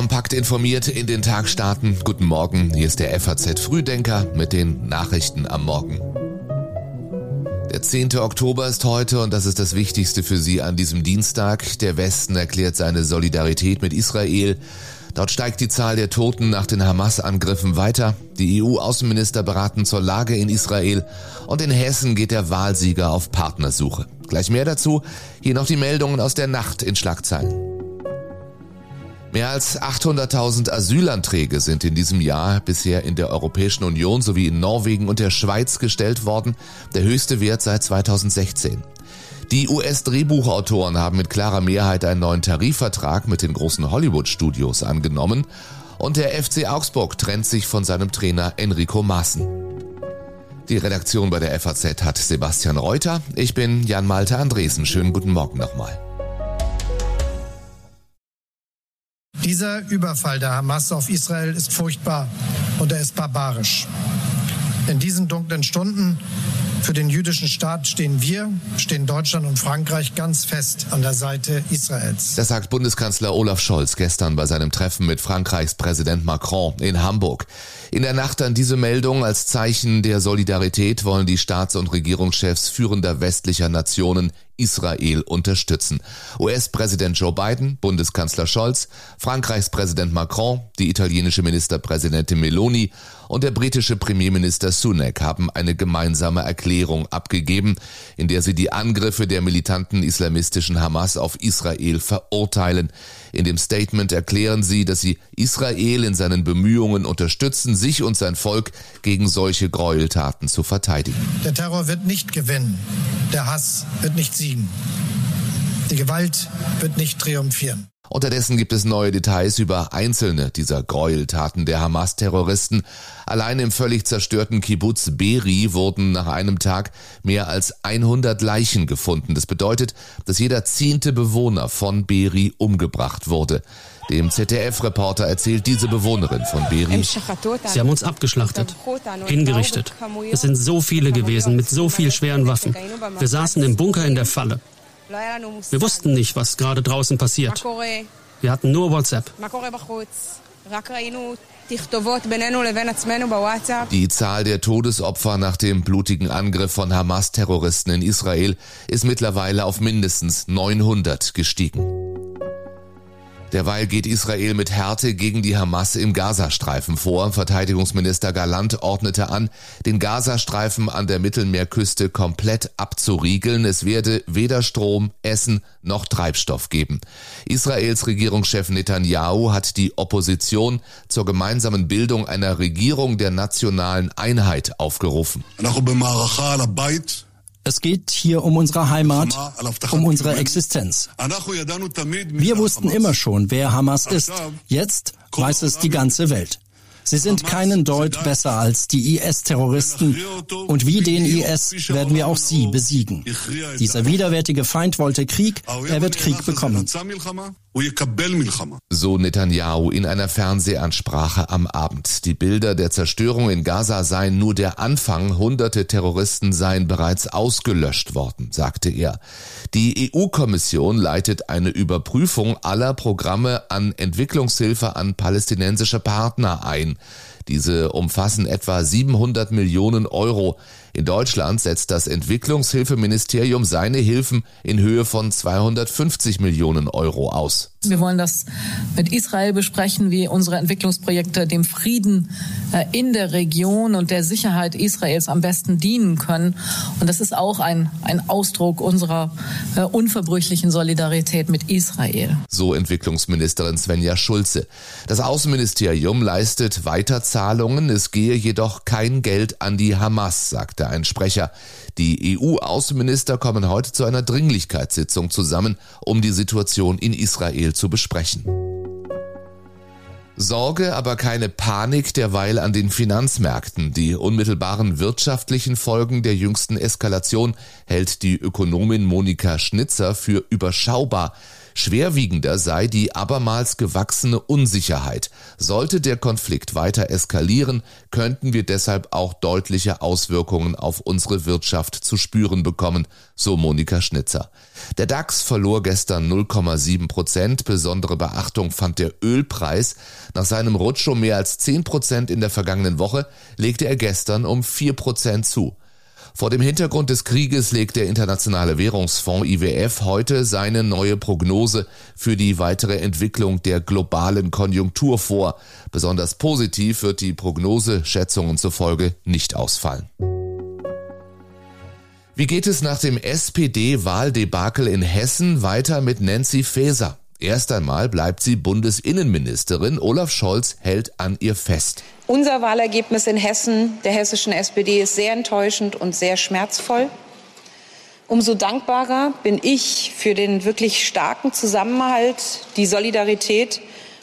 kompakt informiert in den Tag starten. Guten Morgen, hier ist der FAZ Frühdenker mit den Nachrichten am Morgen. Der 10. Oktober ist heute und das ist das Wichtigste für Sie an diesem Dienstag. Der Westen erklärt seine Solidarität mit Israel. Dort steigt die Zahl der Toten nach den Hamas-Angriffen weiter. Die EU-Außenminister beraten zur Lage in Israel und in Hessen geht der Wahlsieger auf Partnersuche. Gleich mehr dazu. Hier noch die Meldungen aus der Nacht in Schlagzeilen. Mehr als 800.000 Asylanträge sind in diesem Jahr bisher in der Europäischen Union sowie in Norwegen und der Schweiz gestellt worden, der höchste Wert seit 2016. Die US-Drehbuchautoren haben mit klarer Mehrheit einen neuen Tarifvertrag mit den großen Hollywood-Studios angenommen und der FC Augsburg trennt sich von seinem Trainer Enrico Maaßen. Die Redaktion bei der FAZ hat Sebastian Reuter. Ich bin Jan Malte Andresen. Schönen guten Morgen nochmal. Dieser Überfall der Hamas auf Israel ist furchtbar und er ist barbarisch. In diesen dunklen Stunden für den jüdischen Staat stehen wir, stehen Deutschland und Frankreich ganz fest an der Seite Israels. Das sagt Bundeskanzler Olaf Scholz gestern bei seinem Treffen mit Frankreichs Präsident Macron in Hamburg. In der Nacht an diese Meldung als Zeichen der Solidarität wollen die Staats- und Regierungschefs führender westlicher Nationen Israel unterstützen. US-Präsident Joe Biden, Bundeskanzler Scholz, Frankreichs Präsident Macron, die italienische Ministerpräsidentin Meloni und der britische Premierminister Sunak haben eine gemeinsame Erklärung abgegeben, in der sie die Angriffe der militanten islamistischen Hamas auf Israel verurteilen. In dem Statement erklären sie, dass sie Israel in seinen Bemühungen unterstützen, sich und sein Volk gegen solche Gräueltaten zu verteidigen. Der Terror wird nicht gewinnen. Der Hass wird nicht siegen. Die Gewalt wird nicht triumphieren. Unterdessen gibt es neue Details über einzelne dieser Gräueltaten der Hamas-Terroristen. Allein im völlig zerstörten Kibbutz Beri wurden nach einem Tag mehr als 100 Leichen gefunden. Das bedeutet, dass jeder zehnte Bewohner von Beri umgebracht wurde. Dem ZDF-Reporter erzählt diese Bewohnerin von Beri. Sie haben uns abgeschlachtet, hingerichtet. Es sind so viele gewesen mit so viel schweren Waffen. Wir saßen im Bunker in der Falle. Wir wussten nicht, was gerade draußen passiert. Wir hatten nur WhatsApp. Die Zahl der Todesopfer nach dem blutigen Angriff von Hamas-Terroristen in Israel ist mittlerweile auf mindestens 900 gestiegen. Derweil geht Israel mit Härte gegen die Hamas im Gazastreifen vor. Verteidigungsminister Galant ordnete an, den Gazastreifen an der Mittelmeerküste komplett abzuriegeln. Es werde weder Strom, Essen noch Treibstoff geben. Israels Regierungschef Netanyahu hat die Opposition zur gemeinsamen Bildung einer Regierung der nationalen Einheit aufgerufen. Es geht hier um unsere Heimat, um unsere Existenz. Wir wussten immer schon, wer Hamas ist. Jetzt weiß es die ganze Welt. Sie sind keinen Deut besser als die IS-Terroristen und wie den IS werden wir auch sie besiegen. Dieser widerwärtige Feind wollte Krieg, er wird Krieg bekommen. So Netanyahu in einer Fernsehansprache am Abend. Die Bilder der Zerstörung in Gaza seien nur der Anfang, hunderte Terroristen seien bereits ausgelöscht worden, sagte er. Die EU-Kommission leitet eine Überprüfung aller Programme an Entwicklungshilfe an palästinensische Partner ein. Diese umfassen etwa 700 Millionen Euro. In Deutschland setzt das Entwicklungshilfeministerium seine Hilfen in Höhe von 250 Millionen Euro aus. Wir wollen das mit Israel besprechen, wie unsere Entwicklungsprojekte dem Frieden äh, in der Region und der Sicherheit Israels am besten dienen können. Und das ist auch ein, ein Ausdruck unserer äh, unverbrüchlichen Solidarität mit Israel. So Entwicklungsministerin Svenja Schulze. Das Außenministerium leistet Weiterzahlungen, es gehe jedoch kein Geld an die Hamas, sagte ein Sprecher. Die EU-Außenminister kommen heute zu einer Dringlichkeitssitzung zusammen, um die Situation in Israel zu besprechen. Sorge, aber keine Panik derweil an den Finanzmärkten. Die unmittelbaren wirtschaftlichen Folgen der jüngsten Eskalation hält die Ökonomin Monika Schnitzer für überschaubar. Schwerwiegender sei die abermals gewachsene Unsicherheit. Sollte der Konflikt weiter eskalieren, könnten wir deshalb auch deutliche Auswirkungen auf unsere Wirtschaft zu spüren bekommen, so Monika Schnitzer. Der DAX verlor gestern 0,7 Prozent. Besondere Beachtung fand der Ölpreis. Nach seinem Rutsch um mehr als 10 Prozent in der vergangenen Woche legte er gestern um 4 Prozent zu. Vor dem Hintergrund des Krieges legt der Internationale Währungsfonds IWF heute seine neue Prognose für die weitere Entwicklung der globalen Konjunktur vor. Besonders positiv wird die Prognose Schätzungen zufolge nicht ausfallen. Wie geht es nach dem SPD-Wahldebakel in Hessen weiter mit Nancy Faeser? Erst einmal bleibt sie Bundesinnenministerin. Olaf Scholz hält an ihr fest. Unser Wahlergebnis in Hessen, der hessischen SPD, ist sehr enttäuschend und sehr schmerzvoll. Umso dankbarer bin ich für den wirklich starken Zusammenhalt, die Solidarität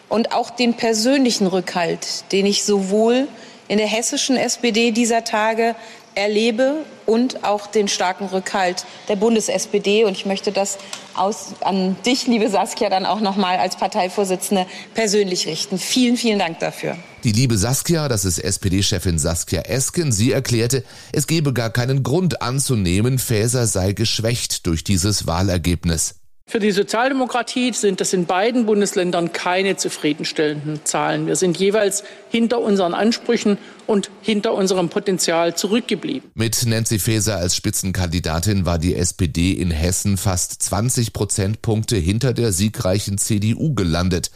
und auch den persönlichen Rückhalt, den ich sowohl in der hessischen SPD dieser Tage erlebe und auch den starken Rückhalt der Bundes-SPD. Und ich möchte das aus, an dich, liebe Saskia, dann auch noch mal als Parteivorsitzende persönlich richten. Vielen, vielen Dank dafür. Die liebe Saskia, das ist SPD-Chefin Saskia Esken, sie erklärte, es gebe gar keinen Grund anzunehmen, Faeser sei geschwächt durch dieses Wahlergebnis. Für die Sozialdemokratie sind das in beiden Bundesländern keine zufriedenstellenden Zahlen. Wir sind jeweils hinter unseren Ansprüchen und hinter unserem Potenzial zurückgeblieben. Mit Nancy Faeser als Spitzenkandidatin war die SPD in Hessen fast 20 Prozentpunkte hinter der siegreichen CDU gelandet.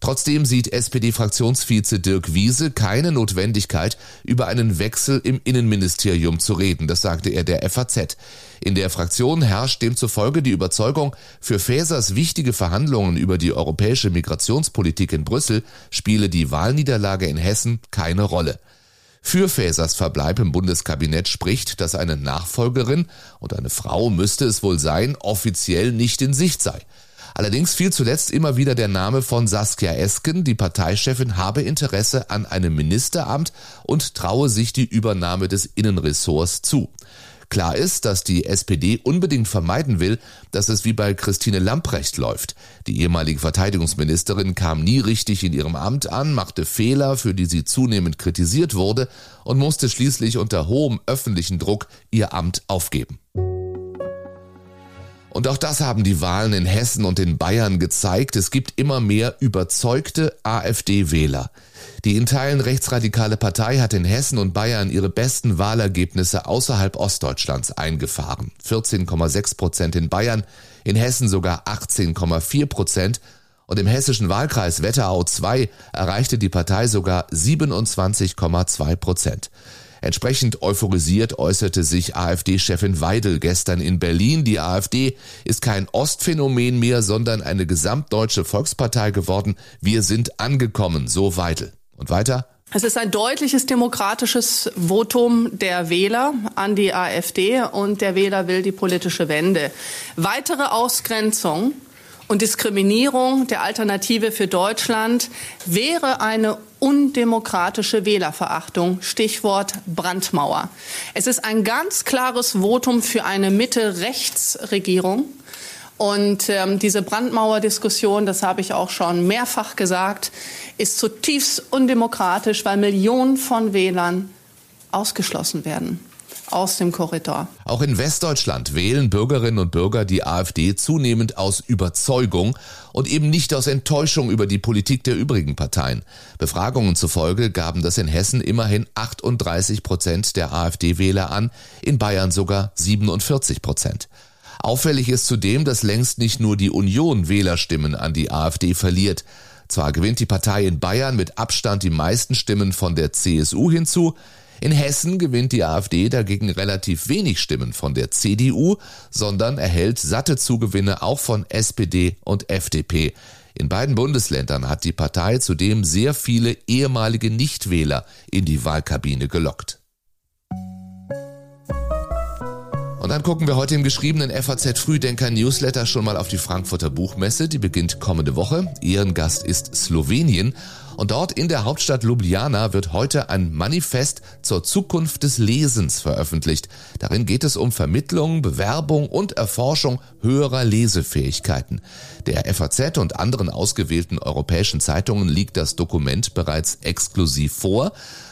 Trotzdem sieht SPD-Fraktionsvize Dirk Wiese keine Notwendigkeit, über einen Wechsel im Innenministerium zu reden. Das sagte er der FAZ. In der Fraktion herrscht demzufolge die Überzeugung, für Faesers wichtige Verhandlungen über die europäische Migrationspolitik in Brüssel spiele die Wahlniederlage in Hessen keine Rolle. Für Faesers Verbleib im Bundeskabinett spricht, dass eine Nachfolgerin und eine Frau müsste es wohl sein, offiziell nicht in Sicht sei. Allerdings fiel zuletzt immer wieder der Name von Saskia Esken, die Parteichefin habe Interesse an einem Ministeramt und traue sich die Übernahme des Innenressorts zu. Klar ist, dass die SPD unbedingt vermeiden will, dass es wie bei Christine Lamprecht läuft. Die ehemalige Verteidigungsministerin kam nie richtig in ihrem Amt an, machte Fehler, für die sie zunehmend kritisiert wurde und musste schließlich unter hohem öffentlichen Druck ihr Amt aufgeben. Und auch das haben die Wahlen in Hessen und in Bayern gezeigt. Es gibt immer mehr überzeugte AfD-Wähler. Die in Teilen rechtsradikale Partei hat in Hessen und Bayern ihre besten Wahlergebnisse außerhalb Ostdeutschlands eingefahren. 14,6 Prozent in Bayern, in Hessen sogar 18,4 Prozent und im hessischen Wahlkreis Wetterau 2 erreichte die Partei sogar 27,2 Prozent. Entsprechend euphorisiert äußerte sich AfD-Chefin Weidel gestern in Berlin. Die AfD ist kein Ostphänomen mehr, sondern eine gesamtdeutsche Volkspartei geworden. Wir sind angekommen, so Weidel. Und weiter? Es ist ein deutliches demokratisches Votum der Wähler an die AfD und der Wähler will die politische Wende. Weitere Ausgrenzung und Diskriminierung der Alternative für Deutschland wäre eine undemokratische Wählerverachtung, Stichwort Brandmauer. Es ist ein ganz klares Votum für eine Mitte-Rechts-Regierung. Und ähm, diese Brandmauer-Diskussion, das habe ich auch schon mehrfach gesagt, ist zutiefst undemokratisch, weil Millionen von Wählern ausgeschlossen werden aus dem Korridor. Auch in Westdeutschland wählen Bürgerinnen und Bürger die AfD zunehmend aus Überzeugung und eben nicht aus Enttäuschung über die Politik der übrigen Parteien. Befragungen zufolge gaben das in Hessen immerhin 38 Prozent der AfD-Wähler an, in Bayern sogar 47 Prozent. Auffällig ist zudem, dass längst nicht nur die Union Wählerstimmen an die AfD verliert. Zwar gewinnt die Partei in Bayern mit Abstand die meisten Stimmen von der CSU hinzu, in Hessen gewinnt die AfD dagegen relativ wenig Stimmen von der CDU, sondern erhält satte Zugewinne auch von SPD und FDP. In beiden Bundesländern hat die Partei zudem sehr viele ehemalige Nichtwähler in die Wahlkabine gelockt. Und dann gucken wir heute im geschriebenen FAZ Frühdenker Newsletter schon mal auf die Frankfurter Buchmesse. Die beginnt kommende Woche. Ehrengast ist Slowenien. Und dort in der Hauptstadt Ljubljana wird heute ein Manifest zur Zukunft des Lesens veröffentlicht. Darin geht es um Vermittlung, Bewerbung und Erforschung höherer Lesefähigkeiten. Der FAZ und anderen ausgewählten europäischen Zeitungen liegt das Dokument bereits exklusiv vor.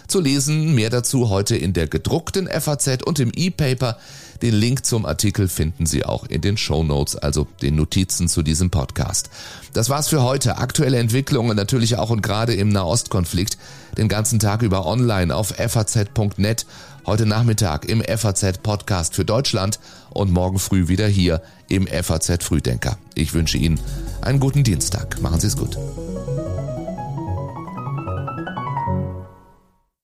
Zu lesen mehr dazu heute in der gedruckten FAZ und im E-Paper. Den Link zum Artikel finden Sie auch in den Show Notes, also den Notizen zu diesem Podcast. Das war's für heute. Aktuelle Entwicklungen natürlich auch und gerade im Nahostkonflikt. Den ganzen Tag über online auf faz.net. Heute Nachmittag im FAZ Podcast für Deutschland und morgen früh wieder hier im FAZ Frühdenker. Ich wünsche Ihnen einen guten Dienstag. Machen Sie es gut.